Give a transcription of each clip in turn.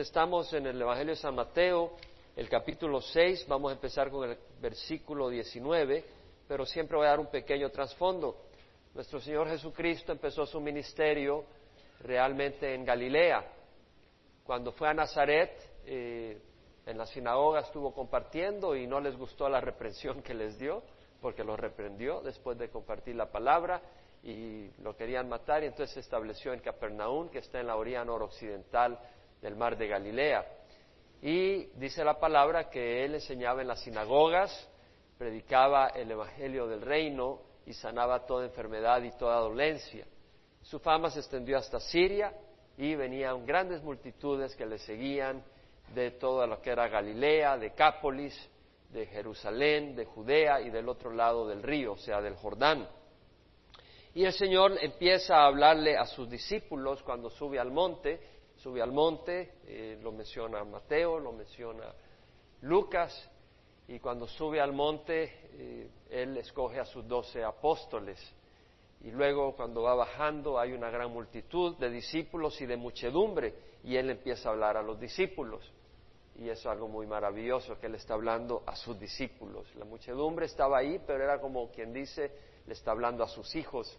Estamos en el Evangelio de San Mateo, el capítulo 6, vamos a empezar con el versículo 19, pero siempre voy a dar un pequeño trasfondo. Nuestro Señor Jesucristo empezó su ministerio realmente en Galilea. Cuando fue a Nazaret, eh, en la sinagoga estuvo compartiendo y no les gustó la reprensión que les dio, porque los reprendió después de compartir la palabra y lo querían matar y entonces se estableció en Capernaum, que está en la orilla noroccidental del mar de Galilea. Y dice la palabra que él enseñaba en las sinagogas, predicaba el Evangelio del reino y sanaba toda enfermedad y toda dolencia. Su fama se extendió hasta Siria y venían grandes multitudes que le seguían de todo lo que era Galilea, de Cápolis, de Jerusalén, de Judea y del otro lado del río, o sea, del Jordán. Y el Señor empieza a hablarle a sus discípulos cuando sube al monte sube al monte, eh, lo menciona Mateo, lo menciona Lucas, y cuando sube al monte, eh, él escoge a sus doce apóstoles. Y luego cuando va bajando hay una gran multitud de discípulos y de muchedumbre, y él empieza a hablar a los discípulos. Y eso es algo muy maravilloso, que él está hablando a sus discípulos. La muchedumbre estaba ahí, pero era como quien dice, le está hablando a sus hijos,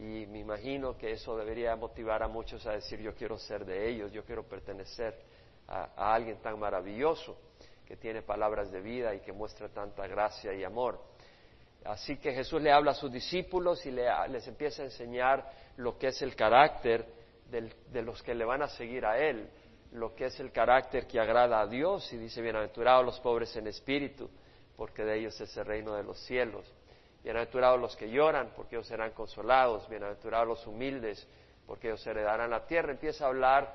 y me imagino que eso debería motivar a muchos a decir yo quiero ser de ellos, yo quiero pertenecer a, alguien tan maravilloso que tiene palabras de vida y que muestra tanta gracia y amor. Así que Jesús le habla a sus discípulos y les empieza a enseñar lo que es el carácter de los que le van a seguir a Él, lo que es el carácter que agrada a Dios y dice, bienaventurados los pobres en espíritu, porque de ellos es el reino de los cielos. Bienaventurados los que lloran, porque ellos serán consolados. Bienaventurados los humildes, porque ellos heredarán la tierra. Empieza a hablar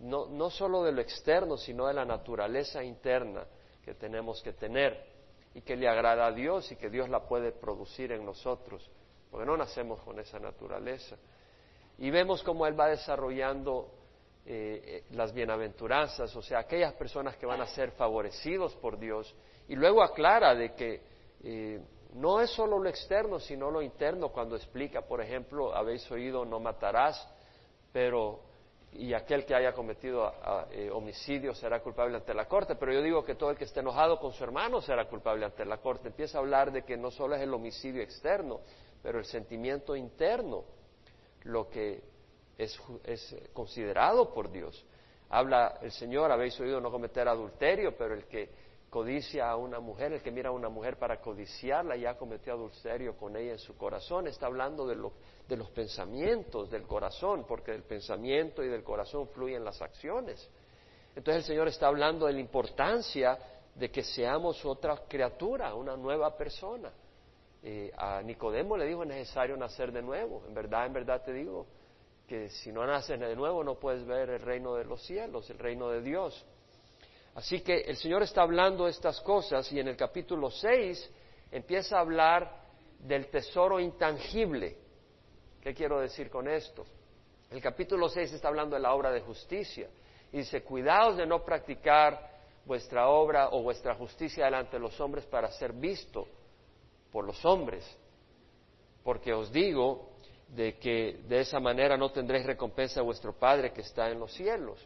no, solo de lo externo, sino de la naturaleza interna que tenemos que tener y que le agrada a Dios y que Dios la puede producir en nosotros, porque no nacemos con esa naturaleza. Y vemos cómo Él va desarrollando eh, eh, las bienaventuranzas, o sea, aquellas personas que van a ser favorecidos por Dios, y luego aclara de que eh, no es solo lo externo, sino lo interno, cuando explica, por ejemplo, habéis oído no matarás, pero y aquel que haya cometido eh, homicidio será culpable ante la corte, pero yo digo que todo el que esté enojado con su hermano será culpable ante la corte. Empieza a hablar de que no solo es el homicidio externo, pero el sentimiento interno, lo que es, es considerado por Dios. Habla el Señor, habéis oído no cometer adulterio, pero el que codicia a una mujer, el que mira a una mujer para codiciarla ya cometió adulterio con ella en su corazón. Está hablando de, de los pensamientos del corazón, porque del pensamiento y del corazón fluyen las acciones. Entonces el Señor está hablando de la importancia de que seamos otra criatura, una nueva persona. Eh, a Nicodemo le dijo es necesario nacer de nuevo. En verdad, en verdad te digo que si no naces de nuevo no puedes ver el reino de los cielos, el reino de Dios. Así que el Señor está hablando estas cosas y en el capítulo 6 empieza a hablar del tesoro intangible. ¿Qué quiero decir con esto? El capítulo 6 está hablando de la obra de justicia y dice, cuidaos de no practicar vuestra obra o vuestra justicia delante de los hombres para ser visto por los hombres, porque os digo de que de esa manera no tendréis recompensa de vuestro Padre que está en los cielos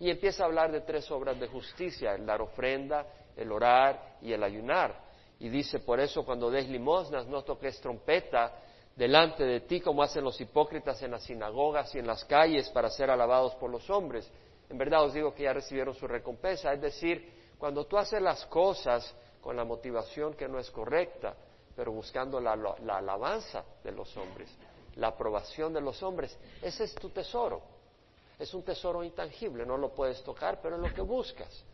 y empieza a hablar de tres obras de justicia, el dar ofrenda, el orar y el ayunar. Y dice, por eso cuando des limosnas no toques trompeta delante de ti como hacen los hipócritas en las sinagogas y en las calles para ser alabados por los hombres. En verdad os digo que ya recibieron su recompensa. Es decir, cuando tú haces las cosas con la motivación que no es correcta, pero buscando la, la alabanza de los hombres, la aprobación de los hombres, ese es tu tesoro es un tesoro intangible, no lo puedes tocar, pero es lo que buscas.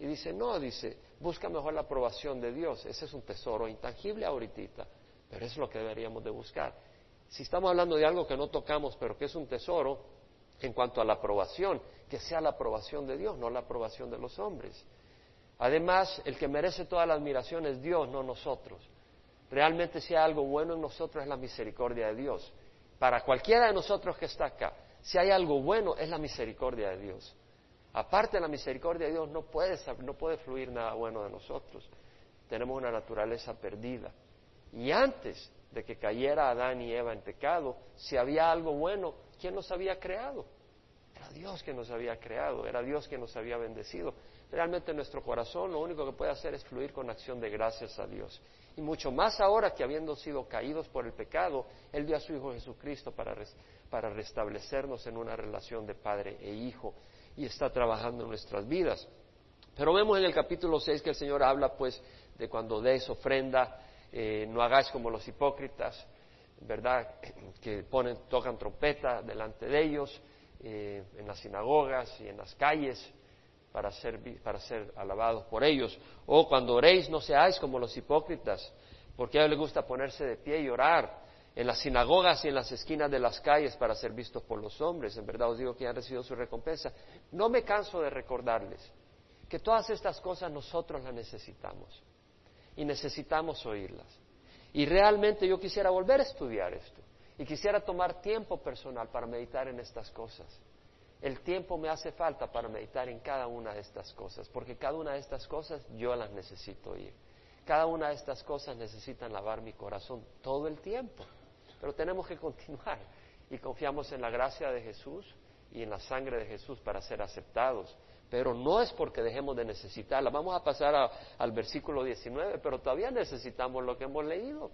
Y dice, no, dice, busca mejor la aprobación de Dios. Ese es un tesoro intangible ahorita, pero es lo que deberíamos de buscar. Si estamos hablando de algo que no tocamos, pero que es un tesoro, en cuanto a la aprobación, que sea la aprobación de Dios, no la aprobación de los hombres. Además, el que merece toda la admiración es Dios, no nosotros. Realmente si hay algo bueno en nosotros es la misericordia de Dios. Para cualquiera de nosotros que está acá, si hay algo bueno, es la misericordia de Dios. Aparte de la misericordia de Dios, no puede, no puede fluir nada bueno de nosotros. Tenemos una naturaleza perdida. Y antes de que cayera Adán y Eva en pecado, si había algo bueno, ¿quién nos había creado? Era Dios que nos había creado, era Dios que nos había bendecido. Realmente nuestro corazón lo único que puede hacer es fluir con acción de gracias a Dios. Y mucho más ahora que habiendo sido caídos por el pecado, Él dio a su Hijo Jesucristo para, para restablecernos en una relación de Padre e Hijo y está trabajando en nuestras vidas. Pero vemos en el capítulo 6 que el Señor habla pues de cuando des ofrenda, eh, no hagáis como los hipócritas, ¿verdad? Que ponen, tocan trompeta delante de ellos, eh, en las sinagogas y en las calles, para ser, para ser alabados por ellos. O cuando oréis, no seáis como los hipócritas, porque a ellos les gusta ponerse de pie y orar en las sinagogas y en las esquinas de las calles para ser vistos por los hombres. En verdad os digo que han recibido su recompensa. No me canso de recordarles que todas estas cosas nosotros las necesitamos y necesitamos oírlas. Y realmente yo quisiera volver a estudiar esto y quisiera tomar tiempo personal para meditar en estas cosas. El tiempo me hace falta para meditar en cada una de estas cosas, porque cada una de estas cosas yo las necesito oír. Cada una de estas cosas necesitan lavar mi corazón todo el tiempo. Pero tenemos que continuar y confiamos en la gracia de Jesús y en la sangre de Jesús para ser aceptados. Pero no es porque dejemos de necesitarla. Vamos a pasar al versículo 19, pero todavía necesitamos lo que hemos leído.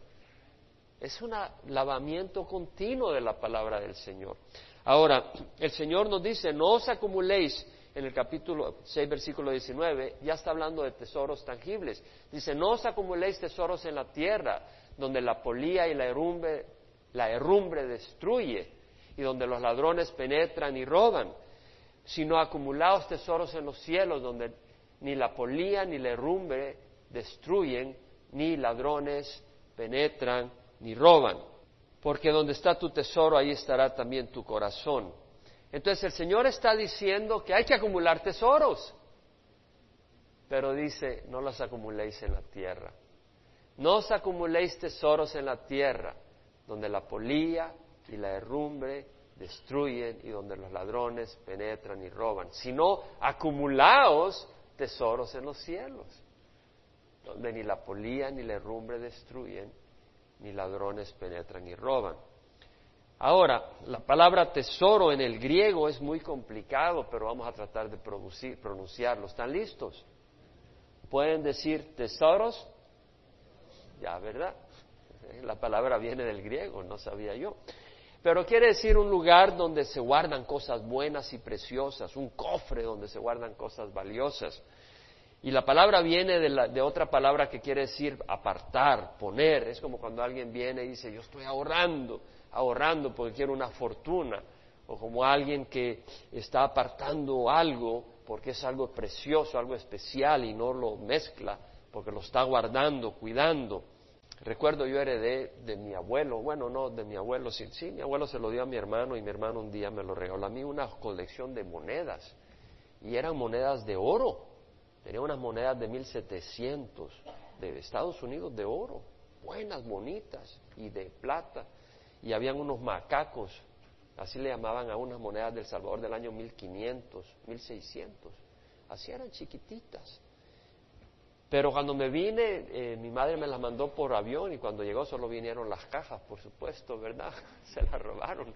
Es un lavamiento continuo de la palabra del Señor. Ahora, el Señor nos dice, no os acumuléis, en el capítulo 6, versículo 19, ya está hablando de tesoros tangibles. Dice, no os acumuléis tesoros en la tierra, donde la polía y la herrumbre, la herrumbre destruye, y donde los ladrones penetran y roban, sino acumulaos tesoros en los cielos, donde ni la polía ni la herrumbre destruyen, ni ladrones penetran ni roban porque donde está tu tesoro, ahí estará también tu corazón. Entonces el Señor está diciendo que hay que acumular tesoros, pero dice, no los acumuléis en la tierra. No os acumuléis tesoros en la tierra, donde la polía y la herrumbre destruyen y donde los ladrones penetran y roban, sino acumulaos tesoros en los cielos, donde ni la polía ni la herrumbre destruyen ni ladrones penetran y roban. Ahora, la palabra tesoro en el griego es muy complicado, pero vamos a tratar de pronunciarlo. ¿Están listos? ¿Pueden decir tesoros? Ya, ¿verdad? La palabra viene del griego, no sabía yo. Pero quiere decir un lugar donde se guardan cosas buenas y preciosas, un cofre donde se guardan cosas valiosas. Y la palabra viene de, otra palabra que quiere decir apartar, poner. Es como cuando alguien viene y dice, yo estoy ahorrando, ahorrando porque quiero una fortuna. O como alguien que está apartando algo porque es algo precioso, algo especial y no lo mezcla porque lo está guardando, cuidando. Recuerdo yo heredé de mi abuelo, bueno, no de mi abuelo, sí, sí, mi abuelo se lo dio a mi hermano y mi hermano un día me lo regaló a mí una colección de monedas y eran monedas de oro Tenía unas monedas de 1700 de Estados Unidos de oro, buenas, bonitas, y de plata. Y habían unos macacos, así le llamaban a unas monedas del Salvador del año 1500, 1600. Así eran chiquititas. Pero cuando me vine, eh, mi madre me las mandó por avión y cuando llegó solo vinieron las cajas, por supuesto, ¿verdad? Se las robaron.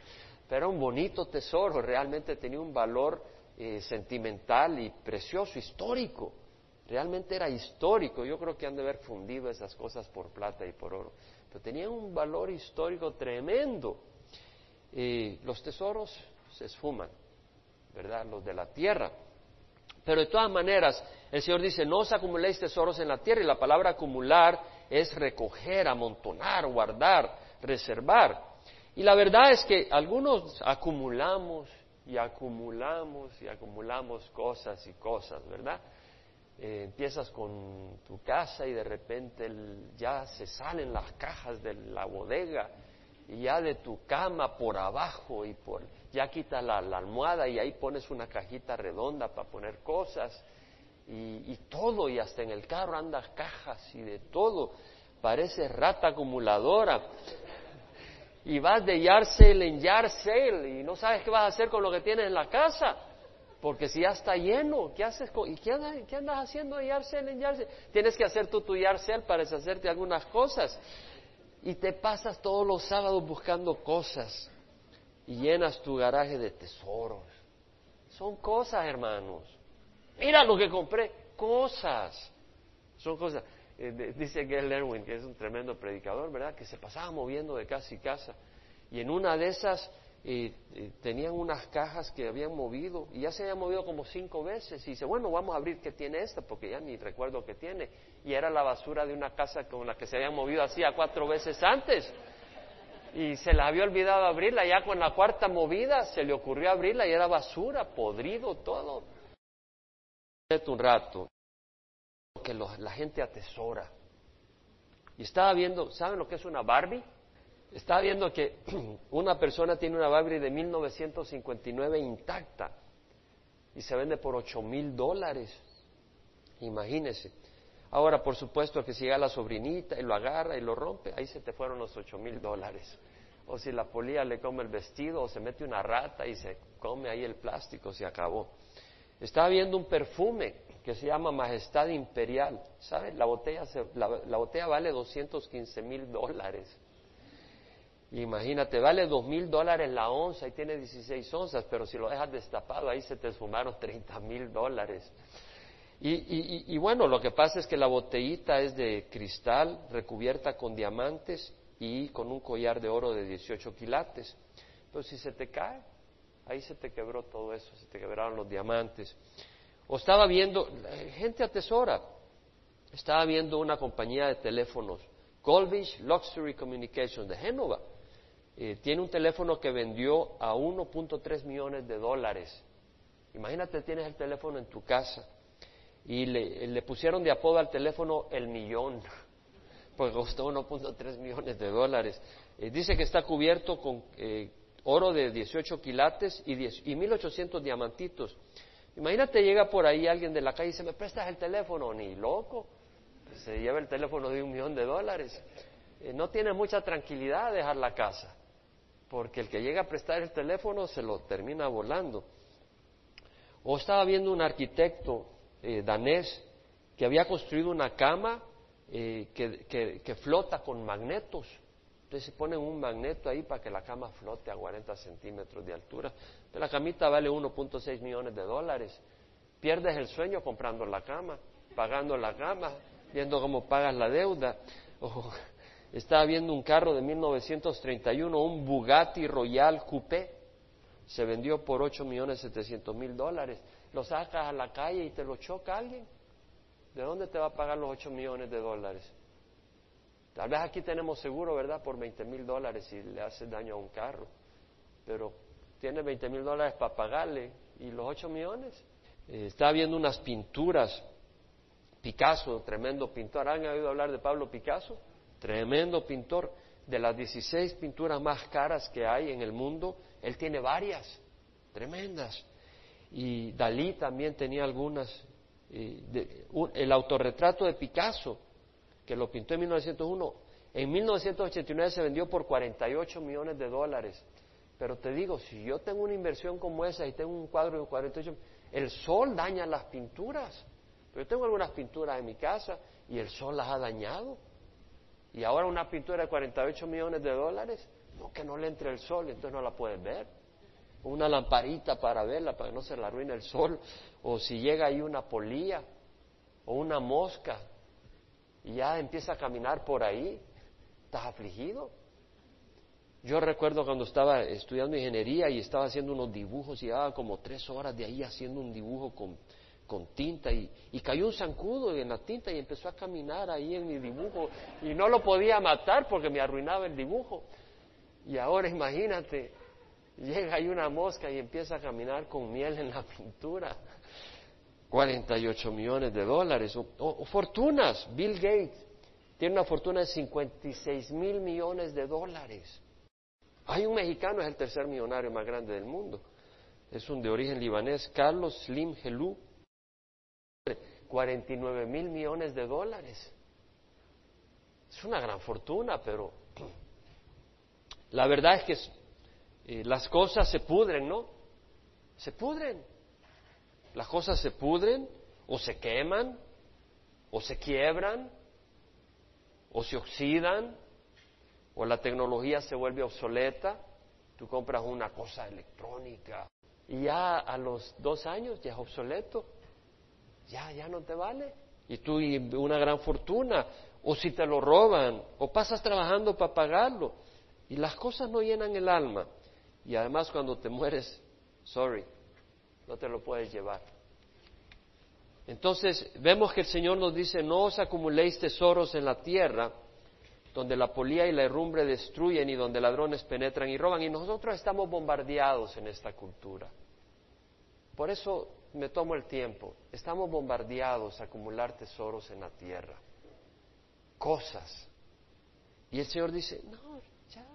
Pero era un bonito tesoro, realmente tenía un valor eh, sentimental y precioso, histórico. Realmente era histórico. Yo creo que han de haber fundido esas cosas por plata y por oro. Pero tenían un valor histórico tremendo. los tesoros se esfuman, ¿verdad? Los de la tierra. Pero de todas maneras, el Señor dice, no os acumuléis tesoros en la tierra. Y la palabra acumular es recoger, amontonar, guardar, reservar. Y la verdad es que algunos acumulamos y acumulamos y acumulamos cosas y cosas, ¿verdad? Eh, empiezas con tu casa y de repente ya se salen las cajas de la bodega y ya de tu cama por abajo y por ya quitas la, almohada y ahí pones una cajita redonda para poner cosas y, y, todo y hasta en el carro andas cajas y de todo parece rata acumuladora y vas de yard sale en yard sale y no sabes qué vas a hacer con lo que tienes en la casa. Porque si ya está lleno, ¿qué haces? ¿Y qué andas, haciendo en yard sale en yard sale? Tienes que hacer tú tu yard sale para deshacerte algunas cosas. Y te pasas todos los sábados buscando cosas y llenas tu garaje de tesoros Son cosas, hermanos. Mira lo que compré, cosas. Son cosas. Eh, dice Gail Erwin, que es un tremendo predicador, ¿verdad? Que se pasaba moviendo de casa y casa. Y en una de esas eh, eh, tenían unas cajas que habían movido y ya se habían movido como cinco veces. Y dice, bueno, vamos a abrir qué tiene esta, porque ya ni recuerdo qué tiene. Y era la basura de una casa con la que se habían movido hacía cuatro veces antes. Y se la había olvidado abrirla, ya con la cuarta movida se le ocurrió abrirla y era basura, podrido todo. Un rato que la gente atesora. Y estaba viendo, ¿saben lo que es una Barbie? Estaba viendo que una persona tiene una Barbie de 1959 intacta y se vende por 8 mil dólares. Imagínese. Ahora, por supuesto, que si llega la sobrinita y lo agarra y lo rompe, ahí se te fueron los 8 mil dólares. O si la polilla le come el vestido o se mete una rata y se come ahí el plástico, se acabó. Estaba viendo un perfume que se llama Majestad Imperial. ¿Sabes? La botella, la, botella vale 215 mil dólares. Imagínate, vale dos mil dólares la onza y tiene 16 onzas, pero si lo dejas destapado ahí se te sumaron 30 mil dólares. Y, y, bueno, lo que pasa es que la botellita es de cristal recubierta con diamantes y con un collar de oro de 18 quilates. Pero si se te cae, ahí se te quebró todo eso, se te quebraron los diamantes. O estaba viendo, gente atesora, estaba viendo una compañía de teléfonos, Goldfish Luxury Communications de Génova. Eh, tiene un teléfono que vendió a 1.3 millones de dólares. Imagínate, tienes el teléfono en tu casa y le, pusieron de apodo al teléfono el millón, pues costó 1.3 millones de dólares. Eh, dice que está cubierto con eh, oro de 18 quilates y, 10, y 1.800 diamantitos. Imagínate, llega por ahí alguien de la calle y dice, ¿me prestas el teléfono? Ni loco. Se lleva el teléfono de un millón de dólares. Eh, no tiene mucha tranquilidad dejar la casa, porque el que llega a prestar el teléfono se lo termina volando. O estaba viendo un arquitecto eh, danés que había construido una cama eh, que flota con magnetos. Entonces se ponen un magneto ahí para que la cama flote a 40 centímetros de altura. la camita vale 1.6 millones de dólares. Pierdes el sueño comprando la cama, pagando la cama, viendo cómo pagas la deuda. estaba viendo un carro de 1931, un Bugatti Royal Coupé. Se vendió por 8 millones 700 mil dólares. Lo sacas a la calle y te lo choca alguien. ¿De dónde te va a pagar los 8 millones de dólares? Tal vez aquí tenemos seguro, ¿verdad? Por 20 mil dólares si le hace daño a un carro. Pero tiene 20 mil dólares para pagarle. ¿Y los 8 millones? Eh, está viendo unas pinturas. Picasso, tremendo pintor. ¿Han oído hablar de Pablo Picasso? Tremendo pintor. De las 16 pinturas más caras que hay en el mundo, él tiene varias. Tremendas. Y Dalí también tenía algunas. el autorretrato de Picasso que lo pintó en 1901, en 1989 se vendió por 48 millones de dólares. Pero te digo, si yo tengo una inversión como esa y tengo un cuadro de 48, el sol daña las pinturas. Pero yo tengo algunas pinturas en mi casa y el sol las ha dañado. Y ahora una pintura de 48 millones de dólares, no que no le entre el sol, entonces no la puedes ver. Una lamparita para verla, para que no se la arruine el sol. O si llega ahí una polilla o una mosca, y ya empieza a caminar por ahí, estás afligido. Yo recuerdo cuando estaba estudiando ingeniería y estaba haciendo unos dibujos y llevaba como tres horas de ahí haciendo un dibujo con, tinta y, y, cayó un zancudo en la tinta y empezó a caminar ahí en mi dibujo y no lo podía matar porque me arruinaba el dibujo. Y ahora imagínate, llega ahí una mosca y empieza a caminar con miel en la pintura. 48 millones de dólares, fortunas. Bill Gates tiene una fortuna de 56 mil millones de dólares. Hay un mexicano, es el tercer millonario más grande del mundo. Es un de origen libanés, Carlos Slim Helú. 49 mil millones de dólares. Es una gran fortuna, pero la verdad es que eh, las cosas se pudren, ¿no? Se pudren las cosas se pudren o se queman o se quiebran o se oxidan o la tecnología se vuelve obsoleta. Tú compras una cosa electrónica y ya a los dos años ya es obsoleto, ya, ya no te vale. Y tú y una gran fortuna, o si te lo roban, o pasas trabajando para pagarlo, y las cosas no llenan el alma. Y además cuando te mueres, sorry, no te lo puedes llevar. Entonces vemos que el Señor nos dice, no os acumuléis tesoros en la tierra, donde la polía y la herrumbre destruyen y donde ladrones penetran y roban. Y nosotros estamos bombardeados en esta cultura. Por eso me tomo el tiempo. Estamos bombardeados a acumular tesoros en la tierra, cosas. Y el Señor dice, no, ya,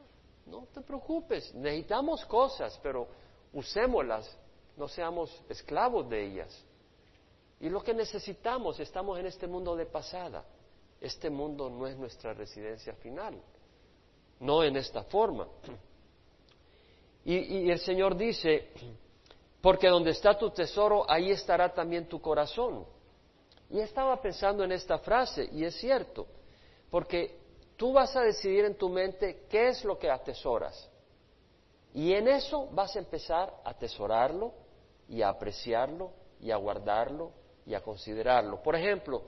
no te preocupes, necesitamos cosas, pero usémoslas, no seamos esclavos de ellas. Y lo que necesitamos, estamos en este mundo de pasada. Este mundo no es nuestra residencia final, no en esta forma. Y, el Señor dice, porque donde está tu tesoro, ahí estará también tu corazón. Y estaba pensando en esta frase, y es cierto, porque tú vas a decidir en tu mente qué es lo que atesoras. Y en eso vas a empezar a atesorarlo y a apreciarlo y a guardarlo y a considerarlo. Por ejemplo,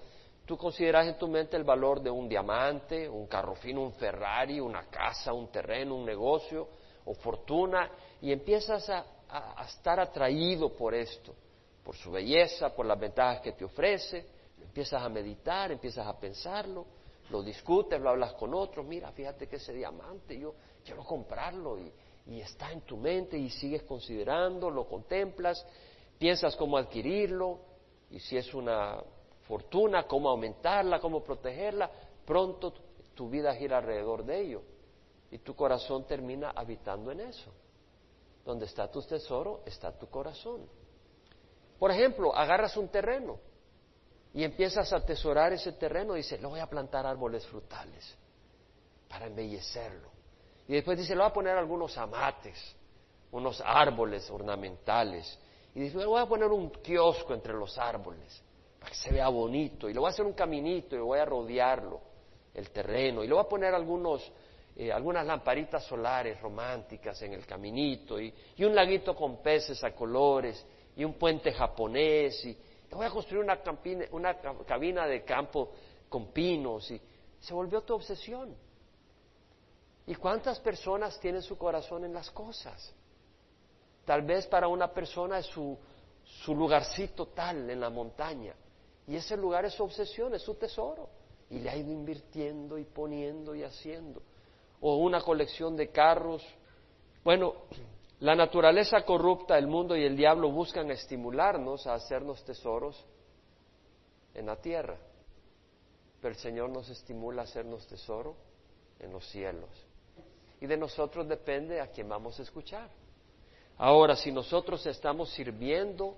Tú consideras en tu mente el valor de un diamante, un carro fino, un Ferrari, una casa, un terreno, un negocio o fortuna y empiezas a, estar atraído por esto, por su belleza, por las ventajas que te ofrece. Empiezas a meditar, empiezas a pensarlo, lo discutes, lo hablas con otros. Mira, fíjate que ese diamante yo quiero comprarlo y, y está en tu mente y sigues considerando, lo contemplas, piensas cómo adquirirlo y si es una fortuna, cómo aumentarla, cómo protegerla, pronto tu vida gira alrededor de ello y tu corazón termina habitando en eso. Donde está tu tesoro, está tu corazón. Por ejemplo, agarras un terreno y empiezas a atesorar ese terreno y dices, lo voy a plantar árboles frutales para embellecerlo. Y después dice, lo voy a poner algunos amates, unos árboles ornamentales. Y dice, le voy a poner un kiosco entre los árboles que se vea bonito. Y le voy a hacer un caminito y voy a rodearlo, el terreno. Y le voy a poner algunos, eh, algunas lamparitas solares románticas en el caminito. Y, un laguito con peces a colores. Y un puente japonés. Y le voy a construir una, una cabina de campo con pinos. Y se volvió tu obsesión. ¿Y cuántas personas tienen su corazón en las cosas? Tal vez para una persona es su, su lugarcito tal en la montaña. Y ese lugar es su obsesión, es su tesoro. Y le ha ido invirtiendo y poniendo y haciendo. O una colección de carros. Bueno, la naturaleza corrupta, el mundo y el diablo buscan estimularnos a hacernos tesoros en la tierra. Pero el Señor nos estimula a hacernos tesoro en los cielos. Y de nosotros depende a quién vamos a escuchar. Ahora, si nosotros estamos sirviendo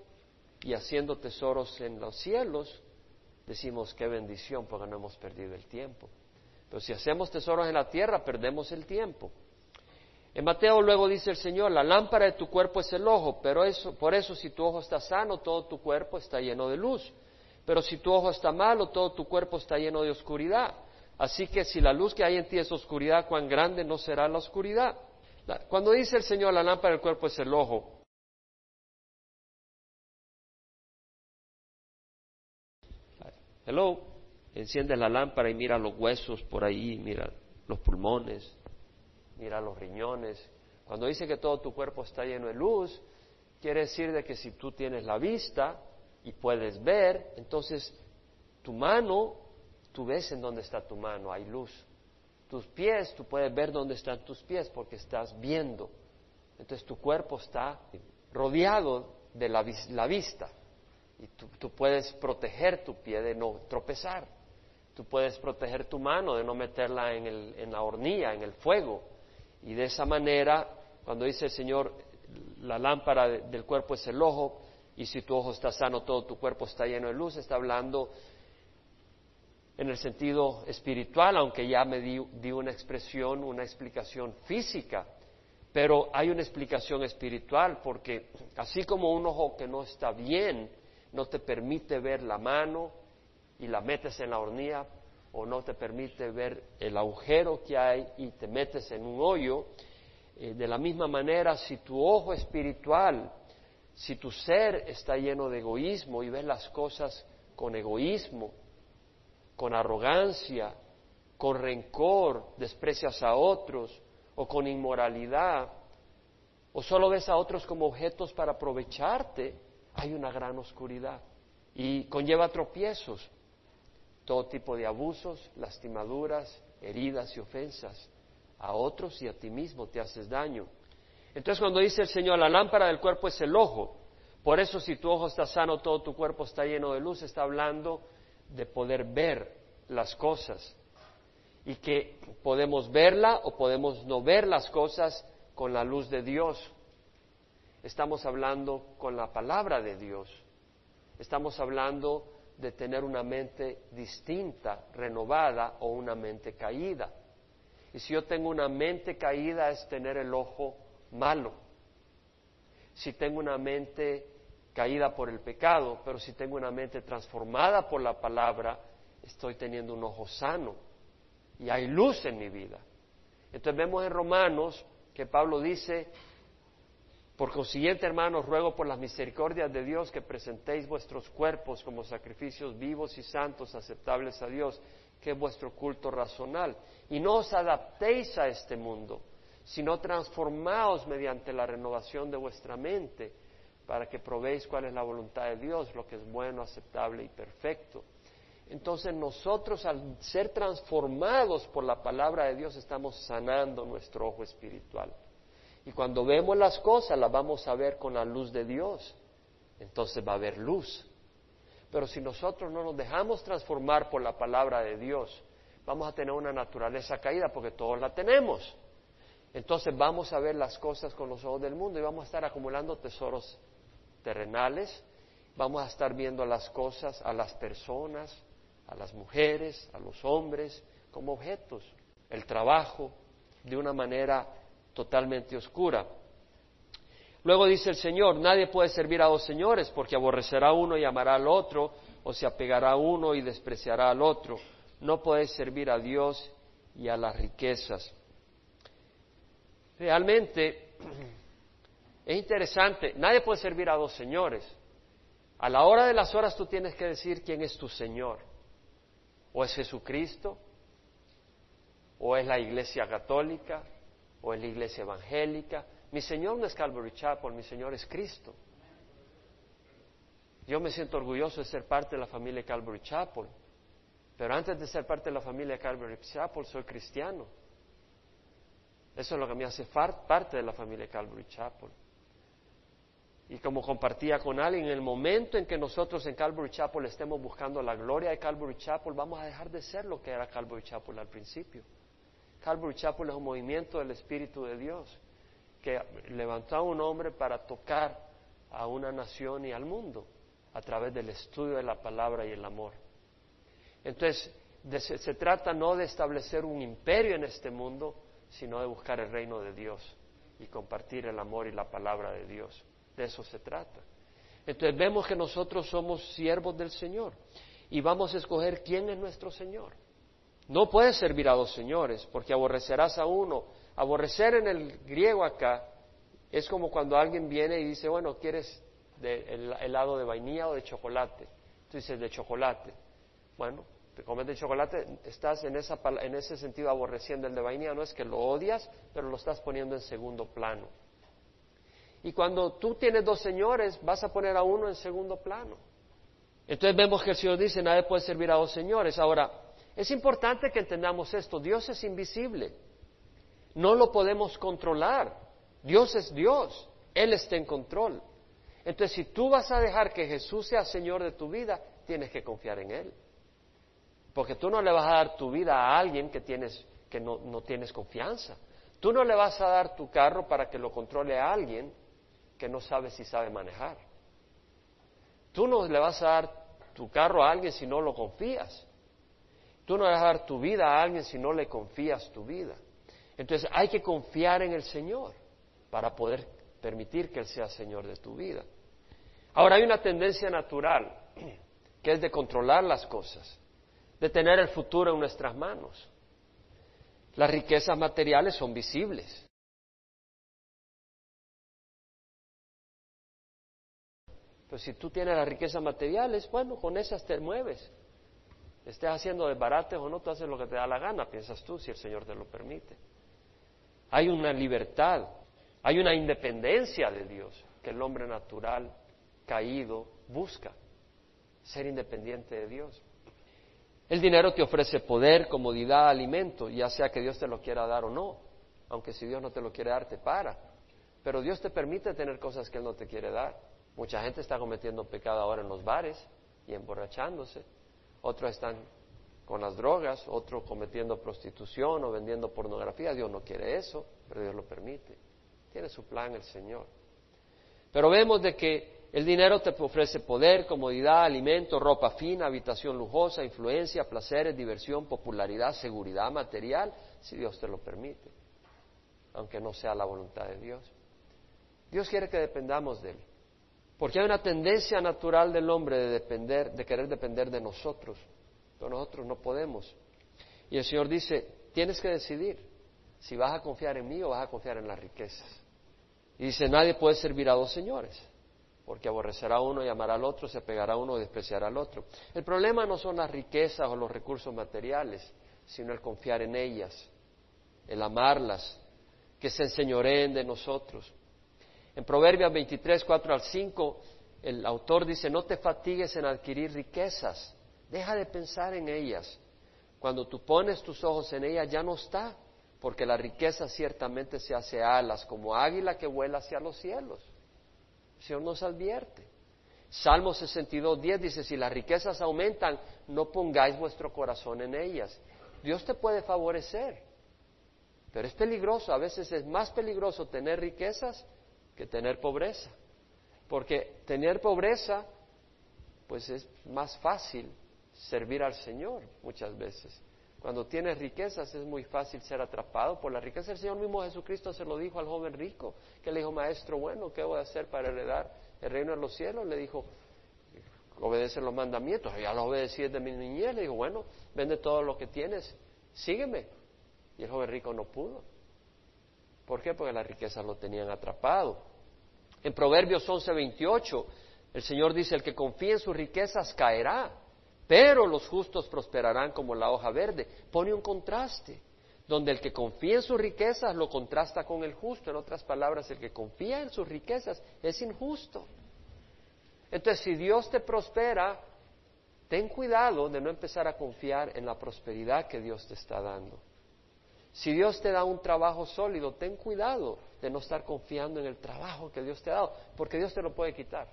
y haciendo tesoros en los cielos, decimos qué bendición porque no hemos perdido el tiempo. Pero si hacemos tesoros en la tierra, perdemos el tiempo. En Mateo luego dice el Señor, la lámpara de tu cuerpo es el ojo, pero eso, por eso si tu ojo está sano, todo tu cuerpo está lleno de luz. Pero si tu ojo está malo, todo tu cuerpo está lleno de oscuridad. Así que si la luz que hay en ti es oscuridad, cuán grande no será la oscuridad. Cuando dice el Señor, la lámpara del cuerpo es el ojo, Hello, enciendes la lámpara y mira los huesos por ahí, mira los pulmones, mira los riñones. Cuando dice que todo tu cuerpo está lleno de luz, quiere decir de que si tú tienes la vista y puedes ver, entonces tu mano, tú ves en dónde está tu mano, hay luz. Tus pies, tú puedes ver dónde están tus pies porque estás viendo. Entonces tu cuerpo está rodeado de la, vista. Y tú, puedes proteger tu pie de no tropezar. Tú puedes proteger tu mano de no meterla en, el, en la hornilla, en el fuego. Y de esa manera, cuando dice el Señor, la lámpara del cuerpo es el ojo, y si tu ojo está sano, todo tu cuerpo está lleno de luz, está hablando en el sentido espiritual, aunque ya me di, di, una expresión, una explicación física, pero hay una explicación espiritual, porque así como un ojo que no está bien, no te permite ver la mano y la metes en la hornilla o no te permite ver el agujero que hay y te metes en un hoyo. Eh, de la misma manera, si tu ojo espiritual si tu ser está lleno de egoísmo y ves las cosas con egoísmo, con arrogancia, con rencor, desprecias a otros o con inmoralidad, o solo ves a otros como objetos para aprovecharte, hay una gran oscuridad y conlleva tropiezos, todo tipo de abusos, lastimaduras, heridas y ofensas. A otros y a ti mismo te haces daño. Entonces cuando dice el Señor, la lámpara del cuerpo es el ojo, por eso si tu ojo está sano, todo tu cuerpo está lleno de luz, está hablando de poder ver las cosas y que podemos verla o podemos no ver las cosas con la luz de Dios. Estamos hablando con la palabra de Dios. Estamos hablando de tener una mente distinta, renovada o una mente caída. Y si yo tengo una mente caída es tener el ojo malo. Si tengo una mente caída por el pecado, pero si tengo una mente transformada por la palabra, estoy teniendo un ojo sano y hay luz en mi vida. Entonces vemos en Romanos que Pablo dice, por consiguiente, hermanos, ruego por las misericordias de Dios que presentéis vuestros cuerpos como sacrificios vivos y santos, aceptables a Dios, que es vuestro culto razonal. Y no os adaptéis a este mundo, sino transformaos mediante la renovación de vuestra mente, para que probéis cuál es la voluntad de Dios, lo que es bueno, aceptable y perfecto. Entonces nosotros al ser transformados por la palabra de Dios estamos sanando nuestro ojo espiritual. Y cuando vemos las cosas las vamos a ver con la luz de Dios. Entonces va a haber luz. Pero si nosotros no nos dejamos transformar por la palabra de Dios, vamos a tener una naturaleza caída porque todos la tenemos. Entonces vamos a ver las cosas con los ojos del mundo y vamos a estar acumulando tesoros terrenales, vamos a estar viendo las cosas, a las personas, a las mujeres, a los hombres, como objetos, el trabajo, de una manera totalmente oscura. Luego dice el Señor, nadie puede servir a dos señores porque aborrecerá a uno y amará al otro, o se apegará a uno y despreciará al otro. No puede servir a Dios y a las riquezas. Realmente es interesante, nadie puede servir a dos señores. A la hora de las horas tú tienes que decir quién es tu Señor. O es Jesucristo, o es la Iglesia Católica, o es la Iglesia Evangélica. Mi Señor no es Calvary Chapel, mi Señor es Cristo. Yo me siento orgulloso de ser parte de la familia Calvary Chapel, pero antes de ser parte de la familia Calvary Chapel soy cristiano. Eso es lo que me hace parte de la familia Calvary Chapel. Y como compartía con alguien, en el momento en que nosotros en Calvary Chapel estemos buscando la gloria de Calvary Chapel, vamos a dejar de ser lo que era Calvary Chapel al principio. Calvary Chapel es un movimiento del Espíritu de Dios que levantó a un hombre para tocar a una nación y al mundo a través del estudio de la palabra y el amor. Entonces, se trata no de establecer un imperio en este mundo, sino de buscar el reino de Dios y compartir el amor y la palabra de Dios. De eso se trata. Entonces vemos que nosotros somos siervos del Señor y vamos a escoger quién es nuestro Señor. No puedes servir a dos señores porque aborrecerás a uno. Aborrecer en el griego acá es como cuando alguien viene y dice, bueno, ¿quieres de helado de vainilla o de chocolate? Tú dices de chocolate. Bueno, te comes de chocolate, estás en, esa, en ese sentido aborreciendo el de vainilla, no es que lo odias, pero lo estás poniendo en segundo plano. Y cuando tú tienes dos señores, vas a poner a uno en segundo plano. Entonces vemos que el Señor dice, nadie puede servir a dos señores. Ahora, es importante que entendamos esto, Dios es invisible, no lo podemos controlar, Dios es Dios, Él está en control. Entonces, si tú vas a dejar que Jesús sea Señor de tu vida, tienes que confiar en Él. Porque tú no le vas a dar tu vida a alguien que, tienes, que no, no tienes confianza. Tú no le vas a dar tu carro para que lo controle a alguien que no sabe si sabe manejar. Tú no le vas a dar tu carro a alguien si no lo confías. Tú no le vas a dar tu vida a alguien si no le confías tu vida. Entonces hay que confiar en el Señor para poder permitir que Él sea Señor de tu vida. Ahora hay una tendencia natural que es de controlar las cosas de tener el futuro en nuestras manos. Las riquezas materiales son visibles. Pero si tú tienes las riquezas materiales, bueno, con esas te mueves. Estés haciendo desbarates o no, tú haces lo que te da la gana, piensas tú, si el Señor te lo permite. Hay una libertad, hay una independencia de Dios que el hombre natural, caído, busca. Ser independiente de Dios. El dinero te ofrece poder, comodidad, alimento, ya sea que Dios te lo quiera dar o no. Aunque si Dios no te lo quiere dar, te para. Pero Dios te permite tener cosas que Él no te quiere dar. Mucha gente está cometiendo pecado ahora en los bares y emborrachándose. Otros están con las drogas, otros cometiendo prostitución o vendiendo pornografía. Dios no quiere eso, pero Dios lo permite. Tiene su plan el Señor. Pero vemos de que el dinero te ofrece poder, comodidad, alimento, ropa fina, habitación lujosa, influencia, placeres, diversión, popularidad, seguridad material, si Dios te lo permite, aunque no sea la voluntad de Dios. Dios quiere que dependamos de Él, porque hay una tendencia natural del hombre de depender, de querer depender de nosotros, pero nosotros no podemos. Y el Señor dice, tienes que decidir si vas a confiar en mí o vas a confiar en las riquezas. Y dice, nadie puede servir a dos señores porque aborrecerá a uno y amará al otro, se pegará a uno y despreciará al otro. El problema no son las riquezas o los recursos materiales, sino el confiar en ellas, el amarlas, que se enseñoreen de nosotros. En Proverbios 23, 4 al 5, el autor dice, no te fatigues en adquirir riquezas, deja de pensar en ellas. Cuando tú pones tus ojos en ellas ya no está, porque la riqueza ciertamente se hace alas, como águila que vuela hacia los cielos. El Señor nos advierte. Salmo 62, 10 dice, si las riquezas aumentan, no pongáis vuestro corazón en ellas. Dios te puede favorecer, pero es peligroso, a veces es más peligroso tener riquezas que tener pobreza, porque tener pobreza, pues es más fácil servir al Señor muchas veces. Cuando tienes riquezas es muy fácil ser atrapado por la riqueza. El Señor mismo Jesucristo se lo dijo al joven rico, que le dijo, maestro, bueno, ¿qué voy a hacer para heredar el reino de los cielos? Le dijo, obedece los mandamientos. Ya los obedecí desde mi niñez. Le dijo, bueno, vende todo lo que tienes, sígueme. Y el joven rico no pudo. ¿Por qué? Porque las riquezas lo tenían atrapado. En Proverbios 11:28, el Señor dice, el que confía en sus riquezas caerá pero los justos prosperarán como la hoja verde. Pone un contraste, donde el que confía en sus riquezas lo contrasta con el justo. En otras palabras, el que confía en sus riquezas es injusto. Entonces, si Dios te prospera, ten cuidado de no empezar a confiar en la prosperidad que Dios te está dando. Si Dios te da un trabajo sólido, ten cuidado de no estar confiando en el trabajo que Dios te ha dado, porque Dios te lo puede quitar.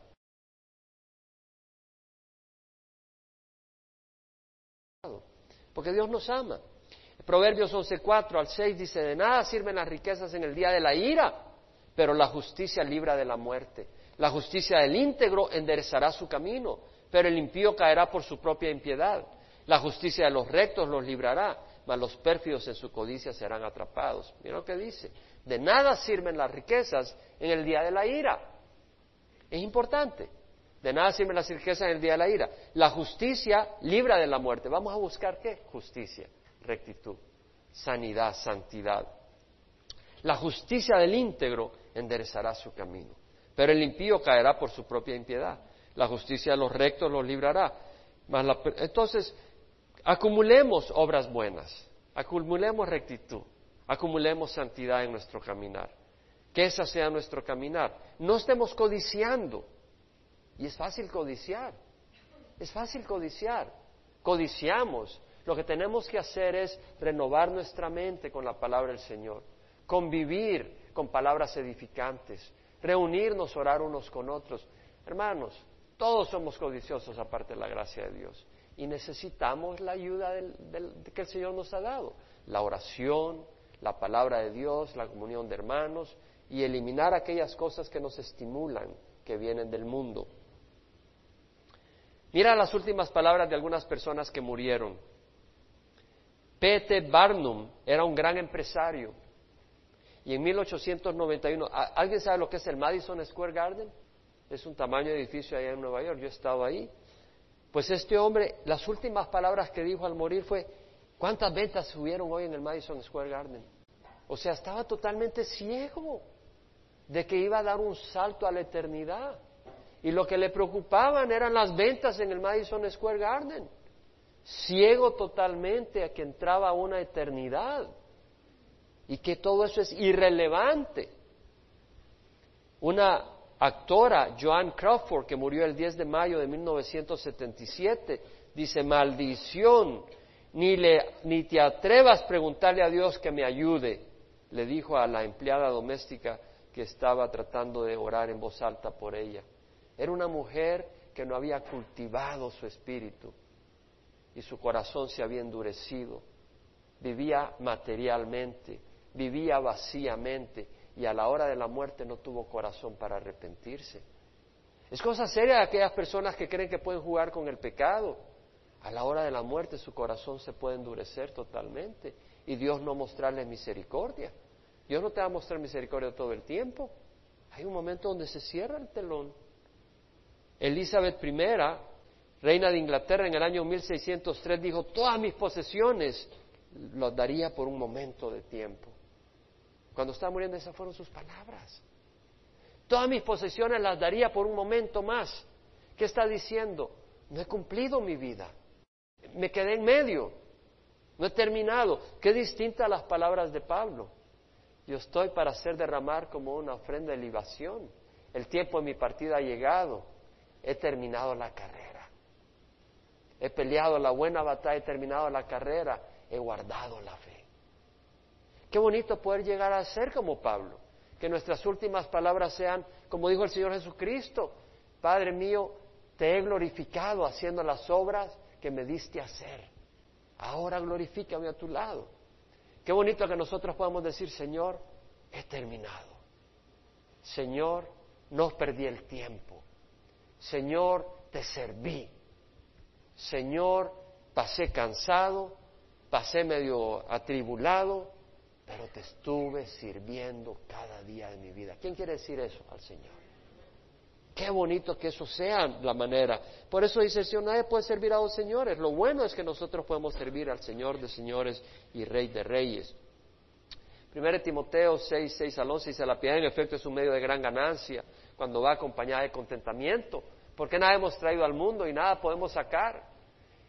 porque Dios nos ama. Proverbios 11.4 al 6 dice, de nada sirven las riquezas en el día de la ira, pero la justicia libra de la muerte. La justicia del íntegro enderezará su camino, pero el impío caerá por su propia impiedad. La justicia de los rectos los librará, mas los pérfidos en su codicia serán atrapados. Mira lo que dice. De nada sirven las riquezas en el día de la ira. Es importante. De nada sirven las riquezas en el día de la ira. La justicia libra de la muerte. Vamos a buscar qué? Justicia, rectitud, sanidad, santidad. La justicia del íntegro enderezará su camino, pero el impío caerá por su propia impiedad. La justicia de los rectos los librará. entonces, acumulemos obras buenas, acumulemos rectitud, acumulemos santidad en nuestro caminar. Que ese sea nuestro caminar. No estemos codiciando y es fácil codiciar. Es fácil codiciar. Codiciamos. Lo que tenemos que hacer es renovar nuestra mente con la palabra del Señor, convivir con palabras edificantes, reunirnos, orar unos con otros. Hermanos, todos somos codiciosos aparte de la gracia de Dios y necesitamos la ayuda que el Señor nos ha dado, la oración, la palabra de Dios, la comunión de hermanos y eliminar aquellas cosas que nos estimulan, que vienen del mundo. Mira las últimas palabras de algunas personas que murieron. P.T. Barnum era un gran empresario. Y en 1891, ¿alguien sabe lo que es el Madison Square Garden? Es un tamaño edificio allá en Nueva York. Yo he estado ahí. Pues este hombre, las últimas palabras que dijo al morir fue, ¿cuántas ventas subieron hoy en el Madison Square Garden? O sea, estaba totalmente ciego de que iba a dar un salto a la eternidad. y lo que le preocupaban eran las ventas en el Madison Square Garden. Ciego totalmente a que entraba una eternidad y que todo eso es irrelevante. Una actora, Joan Crawford, que murió el 10 de mayo de 1977, dice, maldición, ni, ni te atrevas a preguntarle a Dios que me ayude, le dijo a la empleada doméstica que estaba tratando de orar en voz alta por ella. Era una mujer que no había cultivado su espíritu y su corazón se había endurecido. Vivía materialmente, vivía vacíamente y a la hora de la muerte no tuvo corazón para arrepentirse. Es cosa seria de aquellas personas que creen que pueden jugar con el pecado. A la hora de la muerte su corazón se puede endurecer totalmente y Dios no mostrarle misericordia. Dios no te va a mostrar misericordia todo el tiempo. Hay un momento donde se cierra el telón. Elizabeth I, reina de Inglaterra en el año 1603, dijo, todas mis posesiones las daría por un momento de tiempo. Cuando estaba muriendo, esas fueron sus palabras. Todas mis posesiones las daría por un momento más. ¿Qué está diciendo? No he cumplido mi vida. Me quedé en medio. No he terminado. Qué distinta a las palabras de Pablo. Yo estoy para hacer derramar como una ofrenda de libación. El tiempo de mi partida ha llegado. He terminado la carrera. He peleado la buena batalla, he terminado la carrera, he guardado la fe. Qué bonito poder llegar a ser como Pablo. Que nuestras últimas palabras sean, como dijo el Señor Jesucristo, Padre mío, te he glorificado haciendo las obras que me diste hacer. Ahora glorifícame a tu lado. Qué bonito que nosotros podamos decir, Señor, he terminado. Señor, no perdí el tiempo. Señor, te serví. Señor, pasé cansado, pasé medio atribulado, pero te estuve sirviendo cada día de mi vida. ¿Quién quiere decir eso al Señor? Qué bonito que eso sea la manera. Por eso dice el Señor, nadie puede servir a dos señores. Lo bueno es que nosotros podemos servir al Señor de señores y Rey de reyes. Primero Timoteo 6, 6 al 11 dice, la piedad en efecto es un medio de gran ganancia cuando va acompañada de contentamiento, porque nada hemos traído al mundo y nada podemos sacar.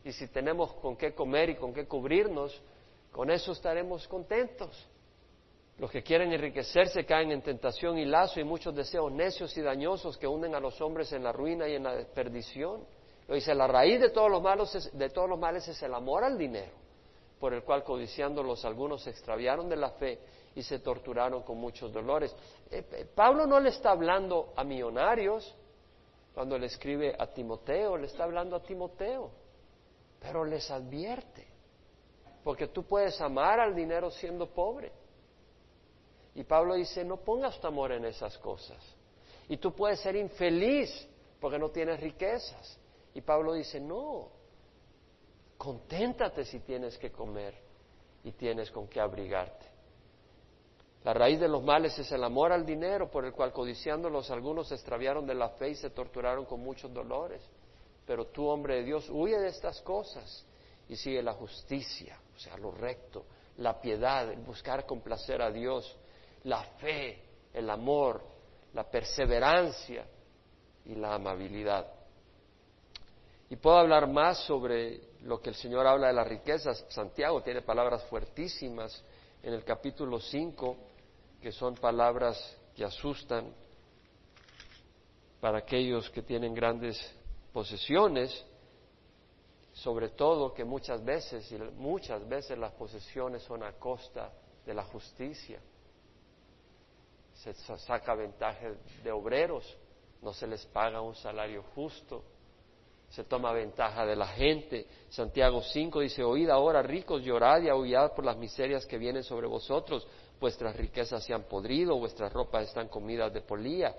Y si tenemos con qué comer y con qué cubrirnos, con eso estaremos contentos. Los que quieren enriquecerse caen en tentación y lazo y muchos deseos necios y dañosos que hunden a los hombres en la ruina y en la perdición. Lo dice, la raíz de todos los, malos de todos los males es el amor al dinero, por el cual codiciándolos algunos se extraviaron de la fe y se torturaron con muchos dolores. Eh, eh, Pablo no le está hablando a millonarios cuando le escribe a Timoteo, le está hablando a Timoteo, pero les advierte porque tú puedes amar al dinero siendo pobre. Y Pablo dice, no pongas tu amor en esas cosas. Y tú puedes ser infeliz porque no tienes riquezas. Y Pablo dice, no, conténtate si tienes que comer y tienes con qué abrigarte. La raíz de los males es el amor al dinero, por el cual codiciándolos algunos se extraviaron de la fe y se torturaron con muchos dolores. Pero tú, hombre de Dios, huye de estas cosas y sigue la justicia, o sea, lo recto, la piedad, buscar complacer a Dios, la fe, el amor, la perseverancia y la amabilidad. Y puedo hablar más sobre lo que el Señor habla de las riquezas. Santiago tiene palabras fuertísimas en el capítulo 5, que son palabras que asustan para aquellos que tienen grandes posesiones sobre todo que muchas veces, y muchas veces las posesiones son a costa de la justicia. Se saca ventaja de obreros, no se les paga un salario justo, se toma ventaja de la gente. Santiago 5 dice, oíd ahora ricos, llorad y aullad por las miserias que vienen sobre vosotros, vuestras riquezas se han podrido, vuestras ropas están comidas de polía.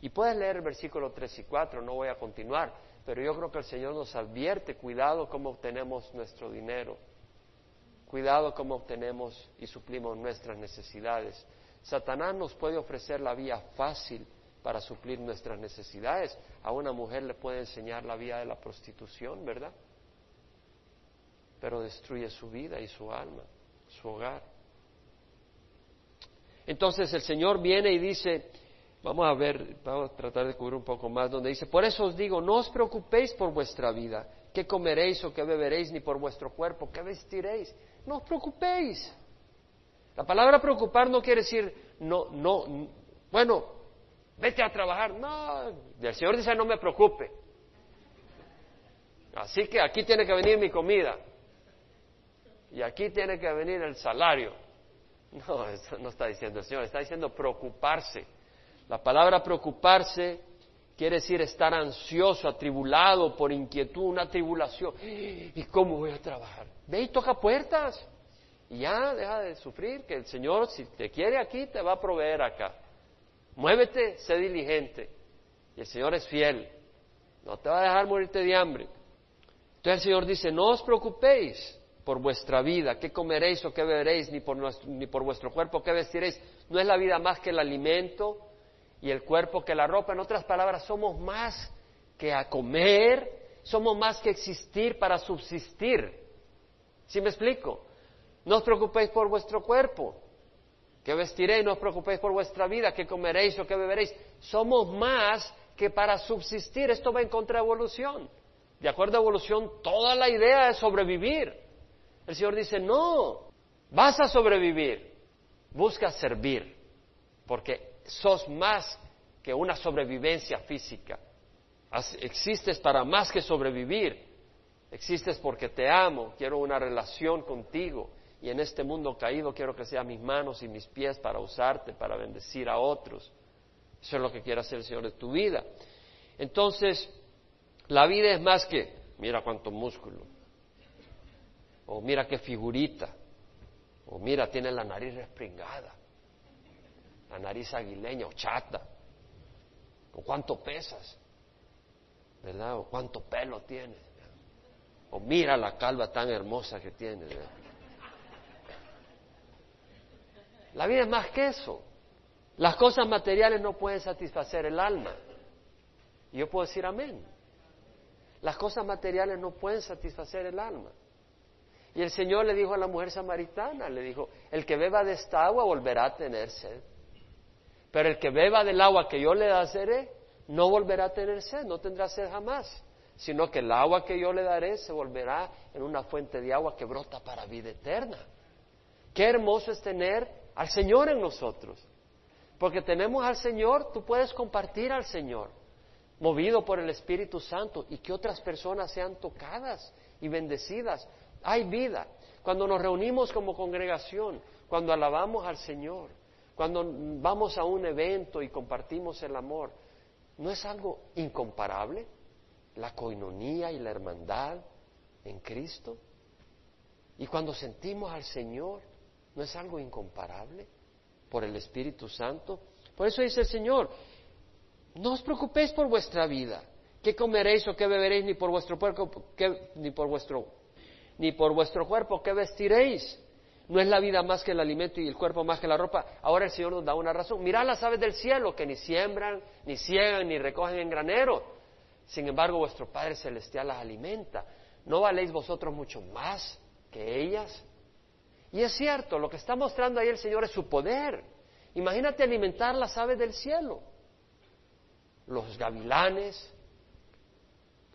Y puedes leer el versículo 3 y 4, no voy a continuar, pero yo creo que el Señor nos advierte, cuidado cómo obtenemos nuestro dinero, cuidado cómo obtenemos y suplimos nuestras necesidades. Satanás nos puede ofrecer la vía fácil para suplir nuestras necesidades. A una mujer le puede enseñar la vía de la prostitución, ¿verdad? Pero destruye su vida y su alma, su hogar. Entonces el Señor viene y dice, Vamos a ver, vamos a tratar de cubrir un poco más, donde dice, por eso os digo, no os preocupéis por vuestra vida, qué comeréis o qué beberéis, ni por vuestro cuerpo, qué vestiréis. No os preocupéis. La palabra preocupar no quiere decir, no, no, bueno, vete a trabajar. No, el Señor dice, no me preocupe. Así que aquí tiene que venir mi comida. Y aquí tiene que venir el salario. No, eso no está diciendo el Señor, está diciendo preocuparse. La palabra preocuparse quiere decir estar ansioso, atribulado por inquietud, una tribulación. ¿Y cómo voy a trabajar? Ve y toca puertas. Y ya deja de sufrir, que el Señor, si te quiere aquí, te va a proveer acá. Muévete, sé diligente. Y el Señor es fiel. No te va a dejar morirte de hambre. Entonces el Señor dice, no os preocupéis por vuestra vida, qué comeréis o qué beberéis, ni por, ni por vuestro cuerpo, qué vestiréis. No es la vida más que el alimento y el cuerpo que la ropa. En otras palabras, somos más que a comer, somos más que existir para subsistir. ¿Sí me explico? No os preocupéis por vuestro cuerpo, que vestiréis, no os preocupéis por vuestra vida, que comeréis o que beberéis. Somos más que para subsistir. Esto va en contraevolución. De acuerdo a evolución, toda la idea es sobrevivir. El Señor dice, no, vas a sobrevivir, busca servir, porque sos más que una sobrevivencia física. Existes para más que sobrevivir. Existes porque te amo, quiero una relación contigo. Y en este mundo caído quiero que sean mis manos y mis pies para usarte, para bendecir a otros. Eso es lo que quiere hacer el Señor de tu vida. Entonces, la vida es más que, mira cuánto músculo, o mira qué figurita, o mira, tiene la nariz respringada la nariz aguileña o chata, o cuánto pesas, ¿verdad? O cuánto pelo tienes, o mira la calva tan hermosa que tienes. La vida es más que eso. Las cosas materiales no pueden satisfacer el alma. Y yo puedo decir amén. Las cosas materiales no pueden satisfacer el alma. Y el Señor le dijo a la mujer samaritana, le dijo, el que beba de esta agua volverá a tener sed. Pero el que beba del agua que yo le daré, no volverá a tener sed, no tendrá sed jamás, sino que el agua que yo le daré se volverá en una fuente de agua que brota para vida eterna. Qué hermoso es tener al Señor en nosotros. Porque tenemos al Señor, tú puedes compartir al Señor, movido por el Espíritu Santo, y que otras personas sean tocadas y bendecidas. Hay vida. Cuando nos reunimos como congregación, cuando alabamos al Señor, cuando vamos a un evento y compartimos el amor, ¿no es algo incomparable? La coinonía y la hermandad en Cristo. Y cuando sentimos al Señor, ¿no es algo incomparable por el Espíritu Santo? Por eso dice el Señor, no os preocupéis por vuestra vida, qué comeréis o qué beberéis, ni por vuestro cuerpo, ni por vuestro, ni por vuestro cuerpo, qué vestiréis. No es la vida más que el alimento y el cuerpo más que la ropa. Ahora el Señor nos da una razón. Mirad las aves del cielo que ni siembran, ni ciegan, ni recogen en granero. Sin embargo, vuestro Padre Celestial las alimenta. ¿No valéis vosotros mucho más que ellas? Y es cierto, lo que está mostrando ahí el Señor es su poder. Imagínate alimentar las aves del cielo. Los gavilanes,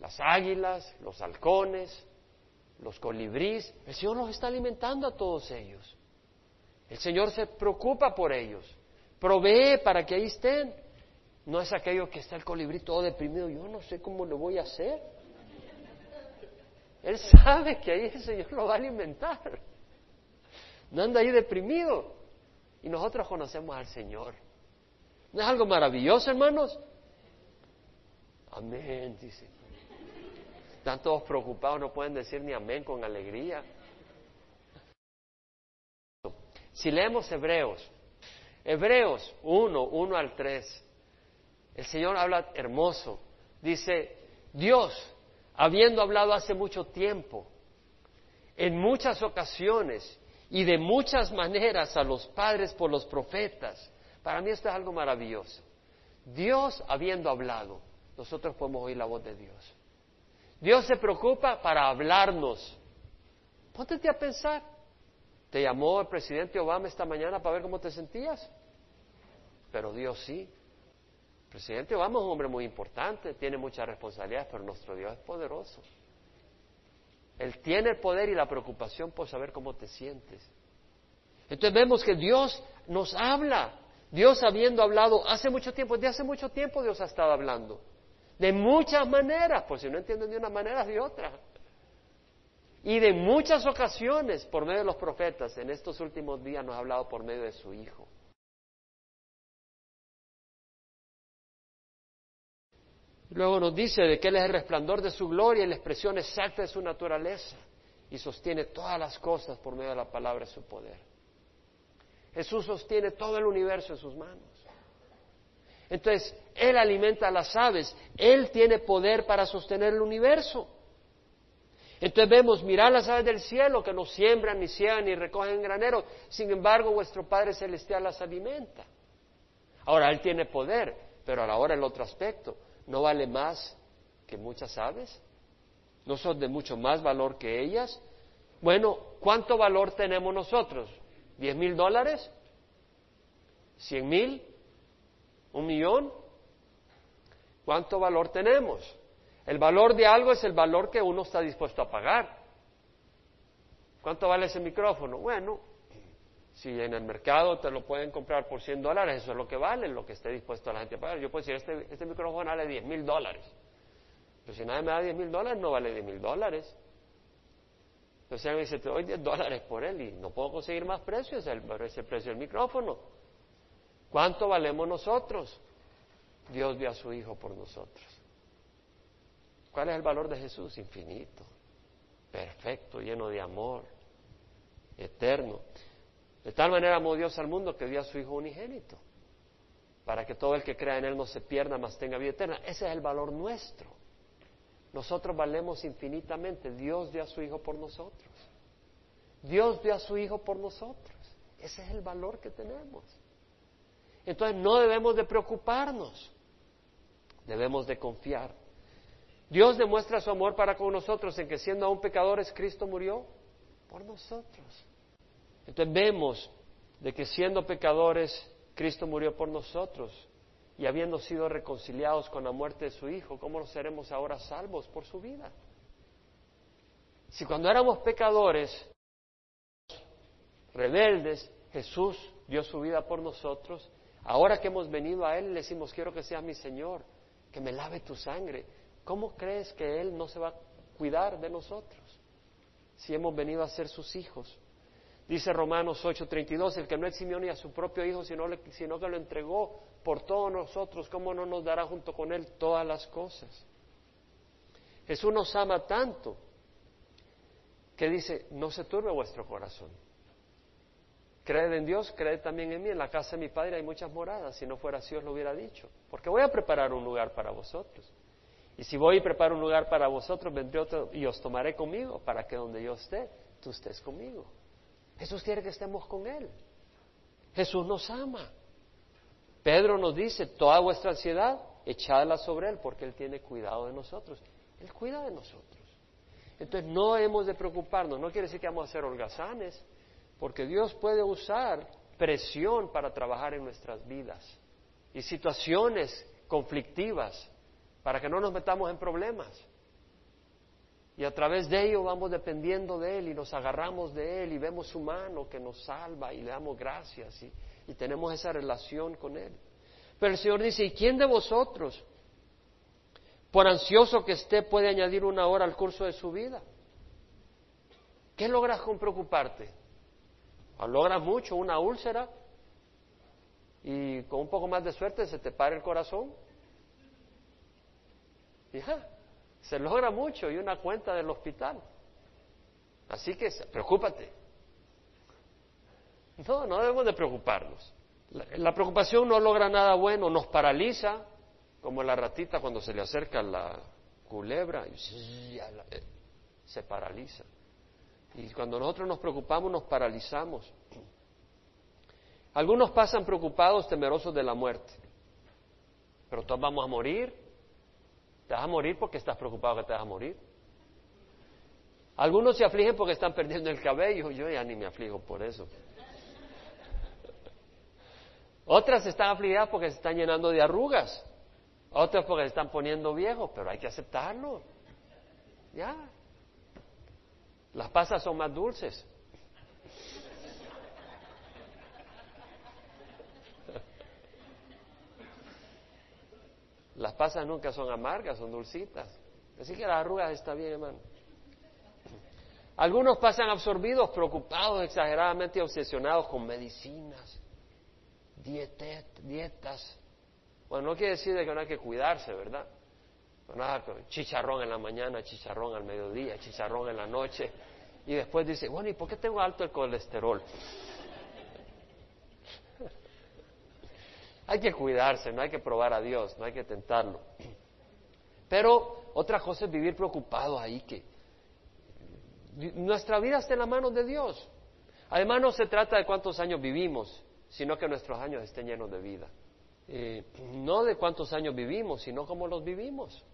las águilas, los halcones, los colibríes, el Señor los está alimentando a todos ellos. El Señor se preocupa por ellos, provee para que ahí estén. No es aquello que está el colibrí todo deprimido, yo no sé cómo lo voy a hacer. Él sabe que ahí el Señor lo va a alimentar. No anda ahí deprimido. Y nosotros conocemos al Señor. ¿No es algo maravilloso, hermanos? Amén, dice. Están todos preocupados, no pueden decir ni amén con alegría. Si leemos Hebreos, Hebreos 1, 1 al 3, el Señor habla hermoso. Dice, Dios, habiendo hablado hace mucho tiempo, en muchas ocasiones y de muchas maneras a los padres por los profetas, para mí esto es algo maravilloso. Dios habiendo hablado, nosotros podemos oír la voz de Dios. Dios se preocupa para hablarnos. Póntete a pensar. ¿Te llamó el presidente Obama esta mañana para ver cómo te sentías? Pero Dios sí. presidente Obama es un hombre muy importante, tiene muchas responsabilidades, pero nuestro Dios es poderoso. Él tiene el poder y la preocupación por saber cómo te sientes. Entonces vemos que Dios nos habla. Dios habiendo hablado hace mucho tiempo, de hace mucho tiempo Dios ha estado hablando. De muchas maneras, por si no entienden de una manera, de otra. Y de muchas ocasiones, por medio de los profetas, en estos últimos días nos ha hablado por medio de su Hijo. Luego nos dice de que Él es el resplandor de su gloria y la expresión exacta de su naturaleza y sostiene todas las cosas por medio de la palabra de su poder. Jesús sostiene todo el universo en sus manos. Entonces, Él alimenta a las aves, Él tiene poder para sostener el universo. Entonces vemos, mirad las aves del cielo que no siembran, ni ciegan, ni recogen graneros, sin embargo vuestro Padre Celestial las alimenta. Ahora, Él tiene poder, pero ahora el otro aspecto, ¿no vale más que muchas aves? ¿No son de mucho más valor que ellas? Bueno, ¿cuánto valor tenemos nosotros? ¿Diez mil dólares? ¿Cien mil? ¿Un millón? ¿Cuánto valor tenemos? El valor de algo es el valor que uno está dispuesto a pagar. ¿Cuánto vale ese micrófono? Bueno, si en el mercado te lo pueden comprar por 100 dólares, eso es lo que vale, lo que esté dispuesto a la gente a pagar. Yo puedo decir, este, este micrófono vale 10 mil dólares. Pero si nadie me da 10 mil dólares, no vale 10 mil dólares. Entonces me dice, te doy 10 dólares por él y no puedo conseguir más precios, el, ese precio del micrófono. ¿Cuánto valemos nosotros? Dios dio a su Hijo por nosotros. ¿Cuál es el valor de Jesús? Infinito, perfecto, lleno de amor, eterno. De tal manera amó Dios al mundo que dio a su Hijo unigénito, para que todo el que crea en Él no se pierda, mas tenga vida eterna. Ese es el valor nuestro. Nosotros valemos infinitamente. Dios dio a su Hijo por nosotros. Dios dio a su Hijo por nosotros. Ese es el valor que tenemos. Entonces no debemos de preocuparnos, debemos de confiar. Dios demuestra su amor para con nosotros en que siendo aún pecadores Cristo murió por nosotros. Entonces vemos de que siendo pecadores Cristo murió por nosotros y habiendo sido reconciliados con la muerte de su Hijo, ¿cómo seremos ahora salvos por su vida? Si cuando éramos pecadores, rebeldes, Jesús dio su vida por nosotros, ahora que hemos venido a Él le decimos, quiero que seas mi Señor, que me lave tu sangre. ¿Cómo crees que Él no se va a cuidar de nosotros si hemos venido a ser sus hijos? Dice Romanos 8:32, el que no eximió ni a su propio Hijo, sino, sino que lo entregó por todos nosotros, ¿cómo no nos dará junto con Él todas las cosas? Jesús nos ama tanto que dice, no se turbe vuestro corazón. Creed en Dios, creed también en mí. En la casa de mi Padre hay muchas moradas. Si no fuera así, os lo hubiera dicho. Porque voy a preparar un lugar para vosotros. Y si voy y preparo un lugar para vosotros, vendré otro y os tomaré conmigo para que donde yo esté, tú estés conmigo. Jesús quiere que estemos con Él. Jesús nos ama. Pedro nos dice, toda vuestra ansiedad, echadla sobre Él, porque Él tiene cuidado de nosotros. Él cuida de nosotros. Entonces no hemos de preocuparnos, no quiere decir que vamos a ser holgazanes, porque Dios puede usar presión para trabajar en nuestras vidas y situaciones conflictivas para que no nos metamos en problemas. Y a través de ello vamos dependiendo de Él y nos agarramos de Él y vemos su mano que nos salva y le damos gracias y, tenemos esa relación con Él. Pero el Señor dice, ¿y quién de vosotros, por ansioso que esté, puede añadir una hora al curso de su vida? ¿Qué logras con preocuparte? Logras mucho, una úlcera, y con un poco más de suerte se te para el corazón. Ya, se logra mucho y una cuenta del hospital. Así que preocúpate. No, no debemos de preocuparnos. La, preocupación no logra nada bueno, nos paraliza, como la ratita cuando se le acerca la culebra, y eh, se paraliza. Y cuando nosotros nos preocupamos, nos paralizamos. Algunos pasan preocupados, temerosos de la muerte. Pero todos vamos a morir. Te vas a morir porque estás preocupado que te vas a morir. Algunos se afligen porque están perdiendo el cabello. Yo ya ni me aflijo por eso. Otras están afligidas porque se están llenando de arrugas. Otros porque se están poniendo viejos, pero hay que aceptarlo. Ya. Las pasas son más dulces. Las pasas nunca son amargas, son dulcitas. Así que las arrugas está bien, hermano. Algunos pasan absorbidos, preocupados, exageradamente obsesionados con medicinas, dietas. Bueno, no quiere decir que no hay que cuidarse, ¿verdad? Chicharrón en la mañana, chicharrón al mediodía, chicharrón en la noche. Y después dice, bueno, ¿y por qué tengo alto el colesterol? hay que cuidarse, no hay que probar a Dios, no hay que tentarlo. Pero otra cosa es vivir preocupado ahí, que nuestra vida está en las manos de Dios. Además no se trata de cuántos años vivimos, sino que nuestros años estén llenos de vida. Eh, no de cuántos años vivimos, sino cómo los vivimos.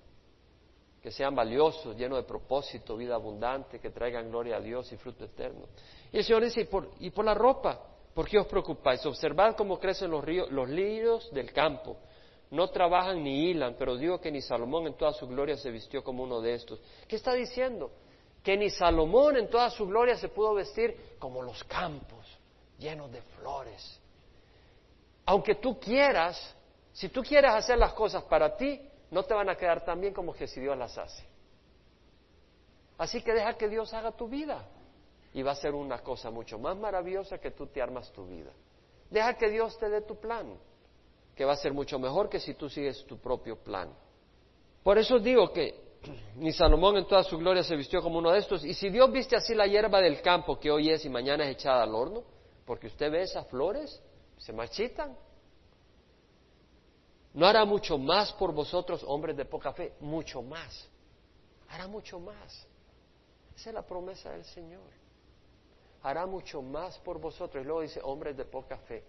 Que sean valiosos, llenos de propósito, vida abundante, que traigan gloria a Dios y fruto eterno. Y el Señor dice, y por, y por la ropa, ¿por qué os preocupáis? Observad cómo crecen los, ríos, los lirios del campo. No trabajan ni hilan, pero digo que ni Salomón en toda su gloria se vistió como uno de estos. ¿Qué está diciendo? Que ni Salomón en toda su gloria se pudo vestir como los campos, llenos de flores, aunque tú quieras, si tú quieres hacer las cosas para ti, no te van a quedar tan bien como que si Dios las hace. Así que deja que Dios haga tu vida y va a ser una cosa mucho más maravillosa que tú te armas tu vida. Deja que Dios te dé tu plan, que va a ser mucho mejor que si tú sigues tu propio plan. Por eso digo que ni Salomón en toda su gloria se vistió como uno de estos. Y si Dios viste así la hierba del campo que hoy es y mañana es echada al horno, porque usted ve esas flores, se marchitan. ¿No hará mucho más por vosotros, hombres de poca fe? Mucho más. Hará mucho más. Esa es la promesa del Señor. Hará mucho más por vosotros. Y luego dice, hombres de poca fe.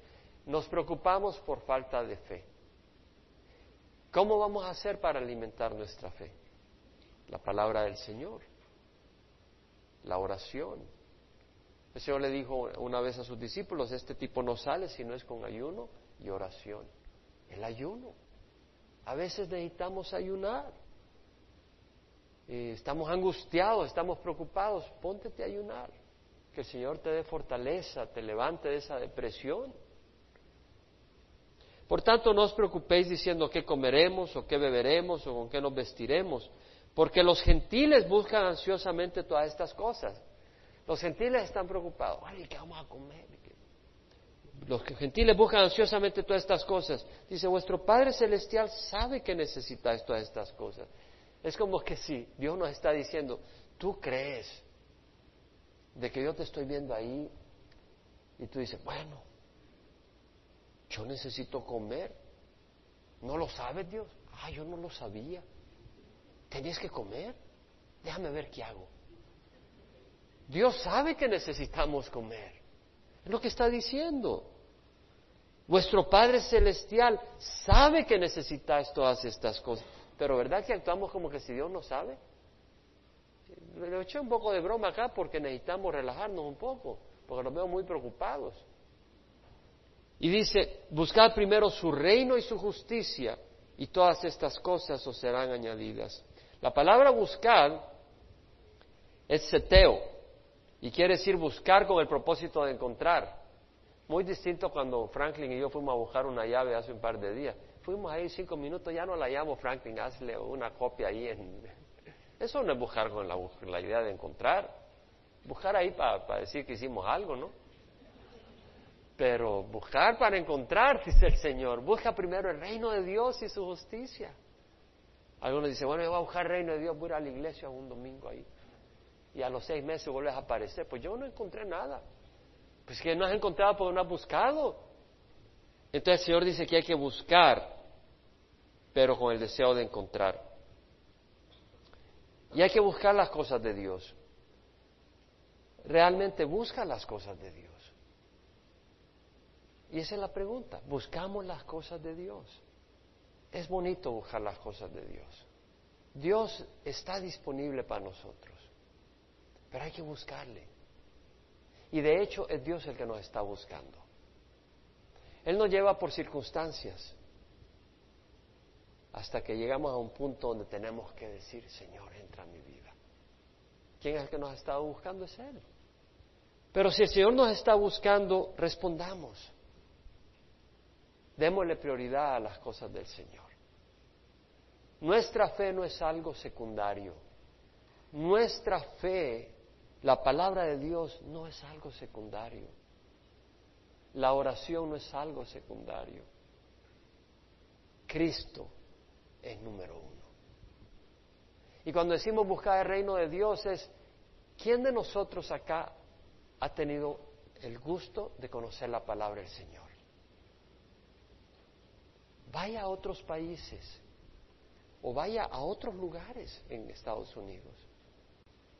Nos preocupamos por falta de fe. ¿Cómo vamos a hacer para alimentar nuestra fe? La palabra del Señor, la oración, el Señor le dijo una vez a sus discípulos, este tipo no sale si no es con ayuno y oración. El ayuno. A veces necesitamos ayunar. Eh, estamos angustiados, estamos preocupados. Póntete a ayunar. Que el Señor te dé fortaleza, te levante de esa depresión. Por tanto, no os preocupéis diciendo qué comeremos o qué beberemos o con qué nos vestiremos, porque los gentiles buscan ansiosamente todas estas cosas. Los gentiles están preocupados. Ay, ¿qué vamos a comer? Los gentiles buscan ansiosamente todas estas cosas. Dice, vuestro Padre Celestial sabe que necesitáis todas estas cosas. Es como que si Dios nos está diciendo, tú crees de que yo te estoy viendo ahí y tú dices, bueno, yo necesito comer. ¿No lo sabes Dios? Ah, yo no lo sabía. ¿Tenías que comer? Déjame ver qué hago. Dios sabe que necesitamos comer. Es lo que está diciendo. Vuestro Padre Celestial sabe que necesitáis todas estas cosas. Pero ¿verdad que actuamos como que si Dios no sabe? Le eché un poco de broma acá porque necesitamos relajarnos un poco, porque nos veo muy preocupados. Y dice, buscad primero su reino y su justicia, y todas estas cosas os serán añadidas. La palabra buscar es seteo, y quiere decir buscar con el propósito de encontrar. Muy distinto cuando Franklin y yo fuimos a buscar una llave hace un par de días. Fuimos ahí cinco minutos, ya no la llamo Franklin, hazle una copia ahí. En... Eso no es buscar con la, idea de encontrar. Buscar ahí para decir que hicimos algo, ¿no? Pero buscar para encontrar, dice el Señor. Busca primero el reino de Dios y su justicia. Algunos dicen, bueno, yo voy a buscar el reino de Dios, voy a ir a la iglesia un domingo ahí y a los seis meses vuelves a aparecer. Pues yo no encontré nada. Pues que no has encontrado porque no has buscado. Entonces el Señor dice que hay que buscar, pero con el deseo de encontrar. Y hay que buscar las cosas de Dios. Realmente busca las cosas de Dios. Y esa es la pregunta. ¿Buscamos las cosas de Dios? Es bonito buscar las cosas de Dios. Dios está disponible para nosotros. Pero hay que buscarle. Y de hecho es Dios el que nos está buscando. Él nos lleva por circunstancias. hasta que llegamos a un punto donde tenemos que decir, Señor, entra en mi vida. ¿Quién es el que nos ha estado buscando? Es Él. Pero si el Señor nos está buscando, respondamos. Démosle prioridad a las cosas del Señor. Nuestra fe no es algo secundario. Nuestra fe, la palabra de Dios, no es algo secundario. La oración no es algo secundario. Cristo es número uno. Y cuando decimos buscar el reino de Dios es, ¿quién de nosotros acá ha tenido el gusto de conocer la palabra del Señor? Vaya a otros países o vaya a otros lugares en Estados Unidos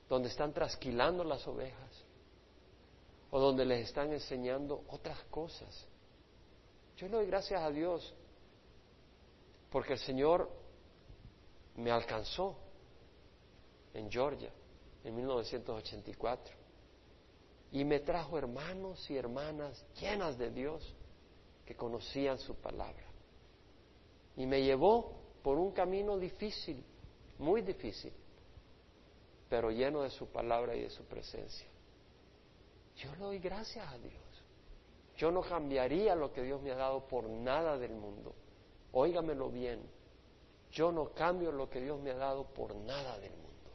donde están trasquilando las ovejas o donde les están enseñando otras cosas. Yo le doy gracias a Dios porque el Señor me alcanzó en Georgia en 1984 y me trajo hermanos y hermanas llenas de Dios que conocían su palabra. Y me llevó por un camino difícil, muy difícil, pero lleno de su palabra y de su presencia. Yo le doy gracias a Dios. Yo no cambiaría lo que Dios me ha dado por nada del mundo. Óigamelo bien. Yo no cambio lo que Dios me ha dado por nada del mundo.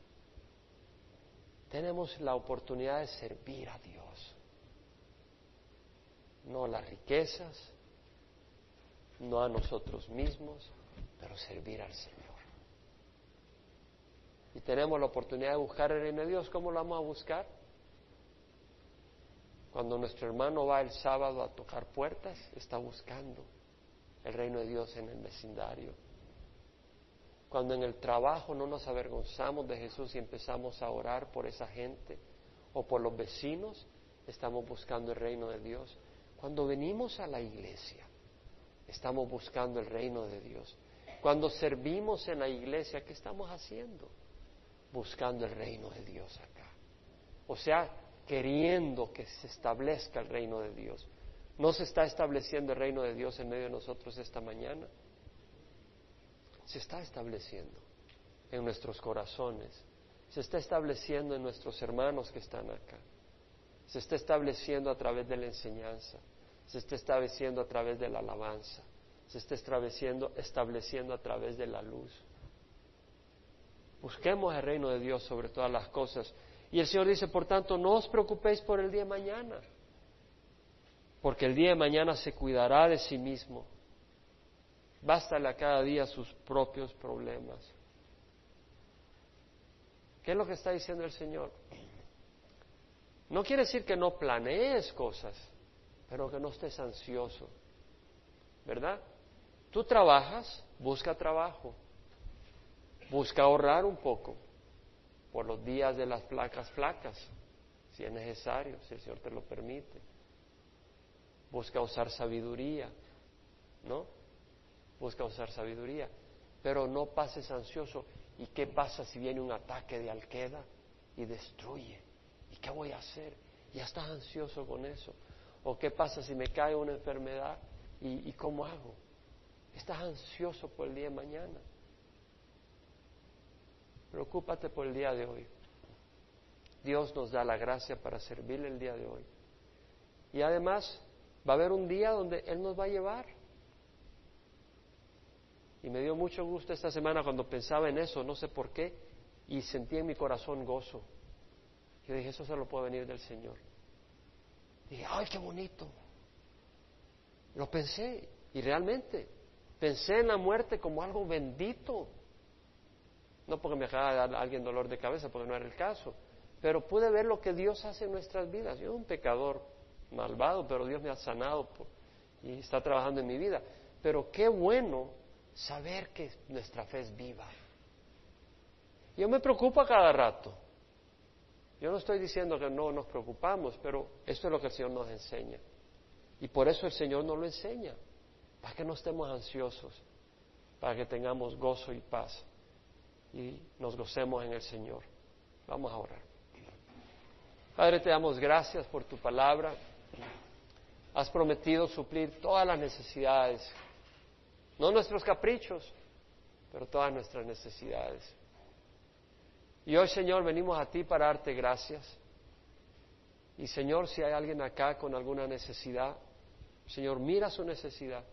Tenemos la oportunidad de servir a Dios. No las riquezas, no a nosotros mismos, pero servir al Señor. Y tenemos la oportunidad de buscar el reino de Dios. ¿Cómo lo vamos a buscar? Cuando nuestro hermano va el sábado a tocar puertas, está buscando el reino de Dios en el vecindario. Cuando en el trabajo no nos avergonzamos de Jesús y empezamos a orar por esa gente o por los vecinos, estamos buscando el reino de Dios. Cuando venimos a la iglesia, estamos buscando el reino de Dios. Cuando servimos en la iglesia, ¿qué estamos haciendo? Buscando el reino de Dios acá. O sea, queriendo que se establezca el reino de Dios. ¿No se está estableciendo el reino de Dios en medio de nosotros esta mañana? Se está estableciendo en nuestros corazones, se está estableciendo en nuestros hermanos que están acá, se está estableciendo a través de la enseñanza, se está estableciendo a través de la alabanza, se está estableciendo, estableciendo a través de la luz. Busquemos el reino de Dios sobre todas las cosas. Y el Señor dice, por tanto, no os preocupéis por el día de mañana, porque el día de mañana se cuidará de sí mismo. Bástale a cada día sus propios problemas. ¿Qué es lo que está diciendo el Señor? No quiere decir que no planees cosas, pero que no estés ansioso, ¿verdad? Tú trabajas, busca trabajo, busca ahorrar un poco por los días de las placas flacas, si es necesario, si el Señor te lo permite. Busca usar sabiduría, ¿no? Busca usar sabiduría, pero no pases ansioso. ¿Y qué pasa si viene un ataque de alqueda y destruye? ¿Y qué voy a hacer? Ya estás ansioso con eso. ¿O qué pasa si me cae una enfermedad y, y cómo hago? Estás ansioso por el día de mañana. Preocúpate por el día de hoy. Dios nos da la gracia para servirle el día de hoy. Y además va a haber un día donde Él nos va a llevar. Y me dio mucho gusto esta semana cuando pensaba en eso, no sé por qué, y sentí en mi corazón gozo. Yo dije, eso se lo puede venir del Señor. Dije, ay, qué bonito. Lo pensé, y realmente Pensé en la muerte como algo bendito. No porque me dar a alguien dolor de cabeza, porque no era el caso. Pero pude ver lo que Dios hace en nuestras vidas. Yo soy un pecador malvado, pero Dios me ha sanado y está trabajando en mi vida. Pero qué bueno saber que nuestra fe es viva. Yo me preocupo a cada rato. Yo no estoy diciendo que no nos preocupamos, pero esto es lo que el Señor nos enseña. Y por eso el Señor nos lo enseña para que no estemos ansiosos, para que tengamos gozo y paz y nos gocemos en el Señor. Vamos a orar. Padre, te damos gracias por tu palabra. Has prometido suplir todas las necesidades, no nuestros caprichos, pero todas nuestras necesidades. Y hoy, Señor, venimos a ti para darte gracias. Y Señor, si hay alguien acá con alguna necesidad, Señor, mira su necesidad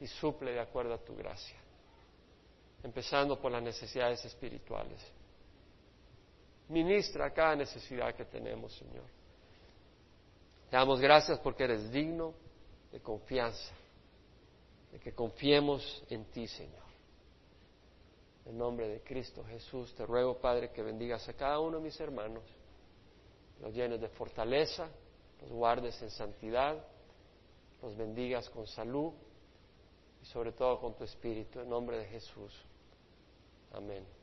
y suple de acuerdo a tu gracia, empezando por las necesidades espirituales. Ministra cada necesidad que tenemos, Señor. Te damos gracias porque eres digno de confianza, de que confiemos en ti, Señor. En nombre de Cristo Jesús, te ruego, Padre, que bendigas a cada uno de mis hermanos, los llenes de fortaleza, los guardes en santidad, los bendigas con salud y sobre todo con tu espíritu, en nombre de Jesús. Amén.